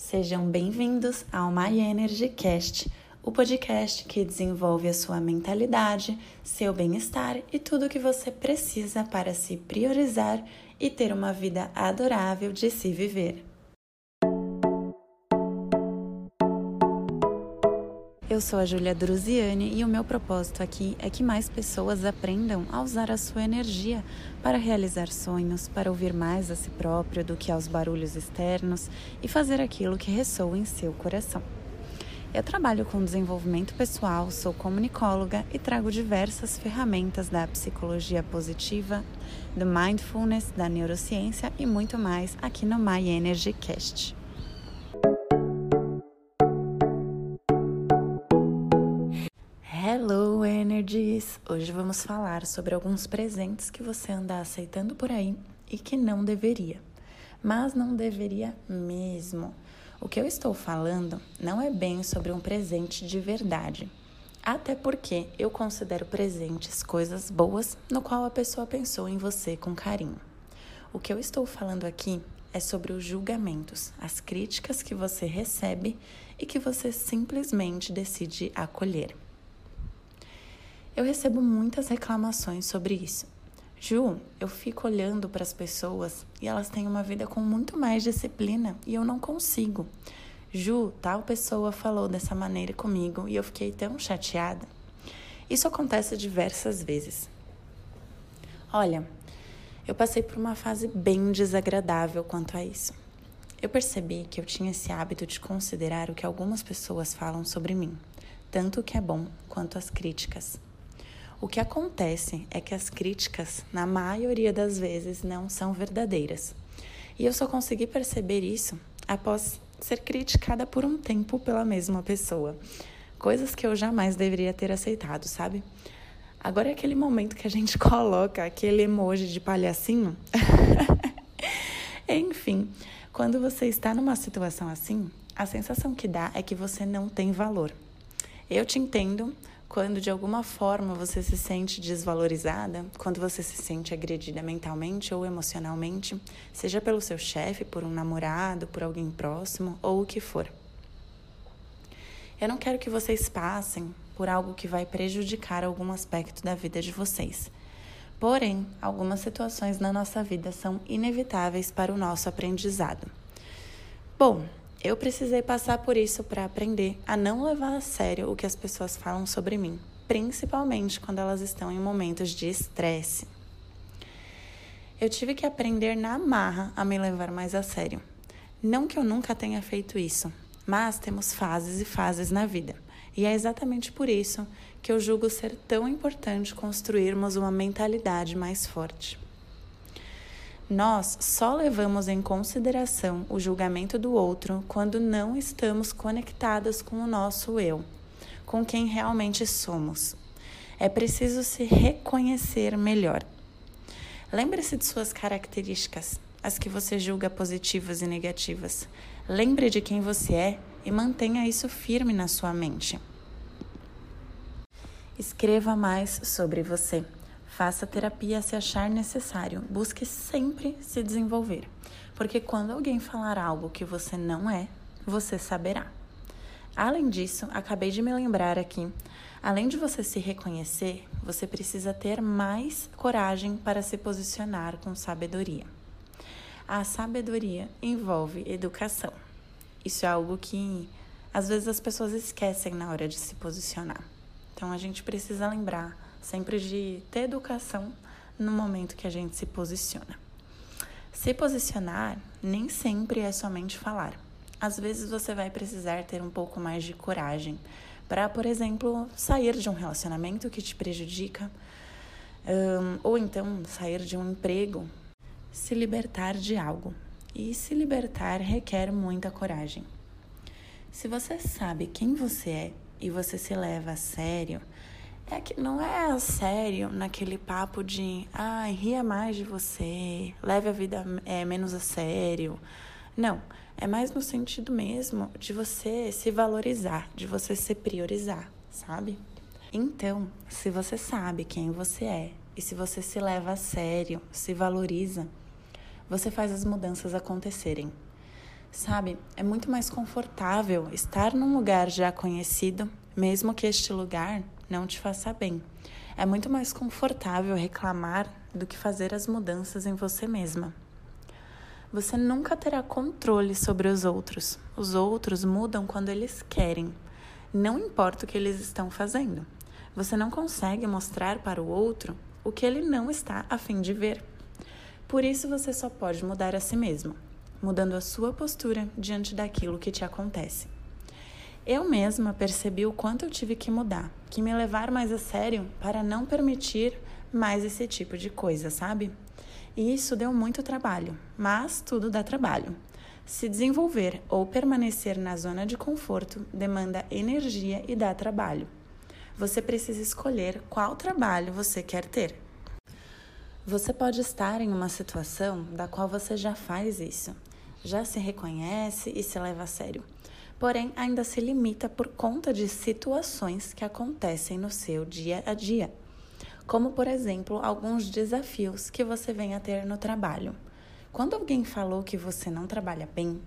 Sejam bem-vindos ao My Energy Cast, o podcast que desenvolve a sua mentalidade, seu bem-estar e tudo o que você precisa para se priorizar e ter uma vida adorável de se viver. Eu sou a Julia Druziani e o meu propósito aqui é que mais pessoas aprendam a usar a sua energia para realizar sonhos, para ouvir mais a si próprio do que aos barulhos externos e fazer aquilo que ressoa em seu coração. Eu trabalho com desenvolvimento pessoal, sou comunicóloga e trago diversas ferramentas da psicologia positiva, do mindfulness, da neurociência e muito mais aqui no My Energy Cast. Energies! Hoje vamos falar sobre alguns presentes que você anda aceitando por aí e que não deveria. Mas não deveria mesmo. O que eu estou falando não é bem sobre um presente de verdade. Até porque eu considero presentes coisas boas no qual a pessoa pensou em você com carinho. O que eu estou falando aqui é sobre os julgamentos, as críticas que você recebe e que você simplesmente decide acolher. Eu recebo muitas reclamações sobre isso. Ju, eu fico olhando para as pessoas e elas têm uma vida com muito mais disciplina e eu não consigo. Ju, tal pessoa falou dessa maneira comigo e eu fiquei tão chateada. Isso acontece diversas vezes. Olha, eu passei por uma fase bem desagradável quanto a isso. Eu percebi que eu tinha esse hábito de considerar o que algumas pessoas falam sobre mim, tanto o que é bom quanto as críticas. O que acontece é que as críticas, na maioria das vezes, não são verdadeiras. E eu só consegui perceber isso após ser criticada por um tempo pela mesma pessoa. Coisas que eu jamais deveria ter aceitado, sabe? Agora é aquele momento que a gente coloca aquele emoji de palhacinho. Enfim, quando você está numa situação assim, a sensação que dá é que você não tem valor. Eu te entendo, quando de alguma forma você se sente desvalorizada, quando você se sente agredida mentalmente ou emocionalmente, seja pelo seu chefe, por um namorado, por alguém próximo ou o que for. Eu não quero que vocês passem por algo que vai prejudicar algum aspecto da vida de vocês. Porém, algumas situações na nossa vida são inevitáveis para o nosso aprendizado. Bom, eu precisei passar por isso para aprender a não levar a sério o que as pessoas falam sobre mim, principalmente quando elas estão em momentos de estresse. Eu tive que aprender na marra a me levar mais a sério. Não que eu nunca tenha feito isso, mas temos fases e fases na vida. E é exatamente por isso que eu julgo ser tão importante construirmos uma mentalidade mais forte. Nós só levamos em consideração o julgamento do outro quando não estamos conectados com o nosso eu, com quem realmente somos. É preciso se reconhecer melhor. Lembre-se de suas características, as que você julga positivas e negativas. Lembre de quem você é e mantenha isso firme na sua mente. Escreva mais sobre você. Faça terapia se achar necessário. Busque sempre se desenvolver. Porque quando alguém falar algo que você não é, você saberá. Além disso, acabei de me lembrar aqui, além de você se reconhecer, você precisa ter mais coragem para se posicionar com sabedoria. A sabedoria envolve educação. Isso é algo que às vezes as pessoas esquecem na hora de se posicionar. Então a gente precisa lembrar sempre de ter educação no momento que a gente se posiciona. Se posicionar nem sempre é somente falar. Às vezes você vai precisar ter um pouco mais de coragem para, por exemplo, sair de um relacionamento que te prejudica, um, ou então sair de um emprego, se libertar de algo. E se libertar requer muita coragem. Se você sabe quem você é e você se leva a sério, é que não é sério naquele papo de ah, ria mais de você, leve a vida é, menos a sério. Não, é mais no sentido mesmo de você se valorizar, de você se priorizar, sabe? Então, se você sabe quem você é e se você se leva a sério, se valoriza, você faz as mudanças acontecerem. Sabe, é muito mais confortável estar num lugar já conhecido, mesmo que este lugar não te faça bem. É muito mais confortável reclamar do que fazer as mudanças em você mesma. Você nunca terá controle sobre os outros. Os outros mudam quando eles querem, não importa o que eles estão fazendo. Você não consegue mostrar para o outro o que ele não está a fim de ver. Por isso você só pode mudar a si mesmo, mudando a sua postura diante daquilo que te acontece. Eu mesma percebi o quanto eu tive que mudar, que me levar mais a sério para não permitir mais esse tipo de coisa, sabe? E isso deu muito trabalho, mas tudo dá trabalho. Se desenvolver ou permanecer na zona de conforto demanda energia e dá trabalho. Você precisa escolher qual trabalho você quer ter. Você pode estar em uma situação da qual você já faz isso, já se reconhece e se leva a sério, porém ainda se limita por conta de situações que acontecem no seu dia a dia, como por exemplo alguns desafios que você vem a ter no trabalho. Quando alguém falou que você não trabalha bem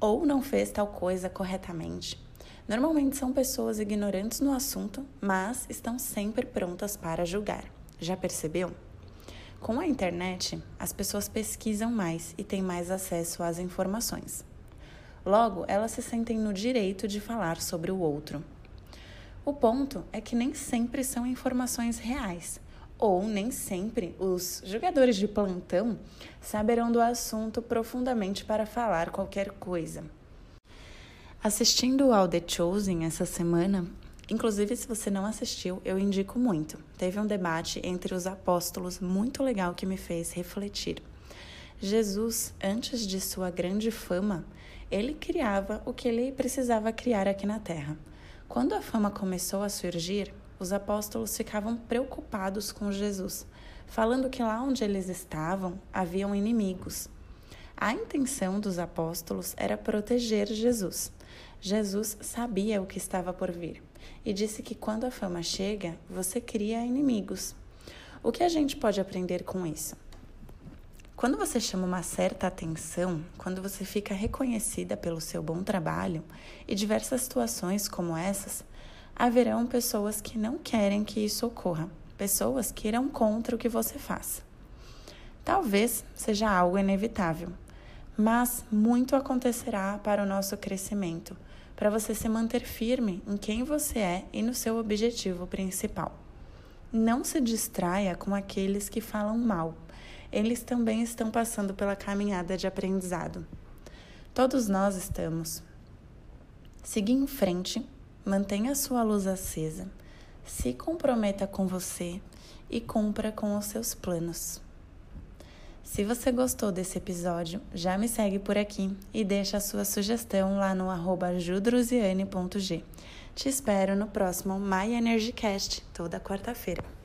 ou não fez tal coisa corretamente, normalmente são pessoas ignorantes no assunto, mas estão sempre prontas para julgar. Já percebeu? Com a internet, as pessoas pesquisam mais e têm mais acesso às informações. Logo, elas se sentem no direito de falar sobre o outro. O ponto é que nem sempre são informações reais, ou nem sempre os jogadores de plantão saberão do assunto profundamente para falar qualquer coisa. Assistindo ao The Chosen essa semana, Inclusive, se você não assistiu, eu indico muito. Teve um debate entre os apóstolos muito legal que me fez refletir. Jesus, antes de sua grande fama, ele criava o que ele precisava criar aqui na terra. Quando a fama começou a surgir, os apóstolos ficavam preocupados com Jesus, falando que lá onde eles estavam haviam inimigos. A intenção dos apóstolos era proteger Jesus. Jesus sabia o que estava por vir e disse que quando a fama chega, você cria inimigos. O que a gente pode aprender com isso? Quando você chama uma certa atenção, quando você fica reconhecida pelo seu bom trabalho e diversas situações como essas, haverão pessoas que não querem que isso ocorra, pessoas que irão contra o que você faz. Talvez seja algo inevitável, mas muito acontecerá para o nosso crescimento para você se manter firme em quem você é e no seu objetivo principal. Não se distraia com aqueles que falam mal. Eles também estão passando pela caminhada de aprendizado. Todos nós estamos. Siga em frente, mantenha sua luz acesa, se comprometa com você e cumpra com os seus planos. Se você gostou desse episódio, já me segue por aqui e deixa a sua sugestão lá no arroba judruziane.g. Te espero no próximo My Energy Cast, toda quarta-feira.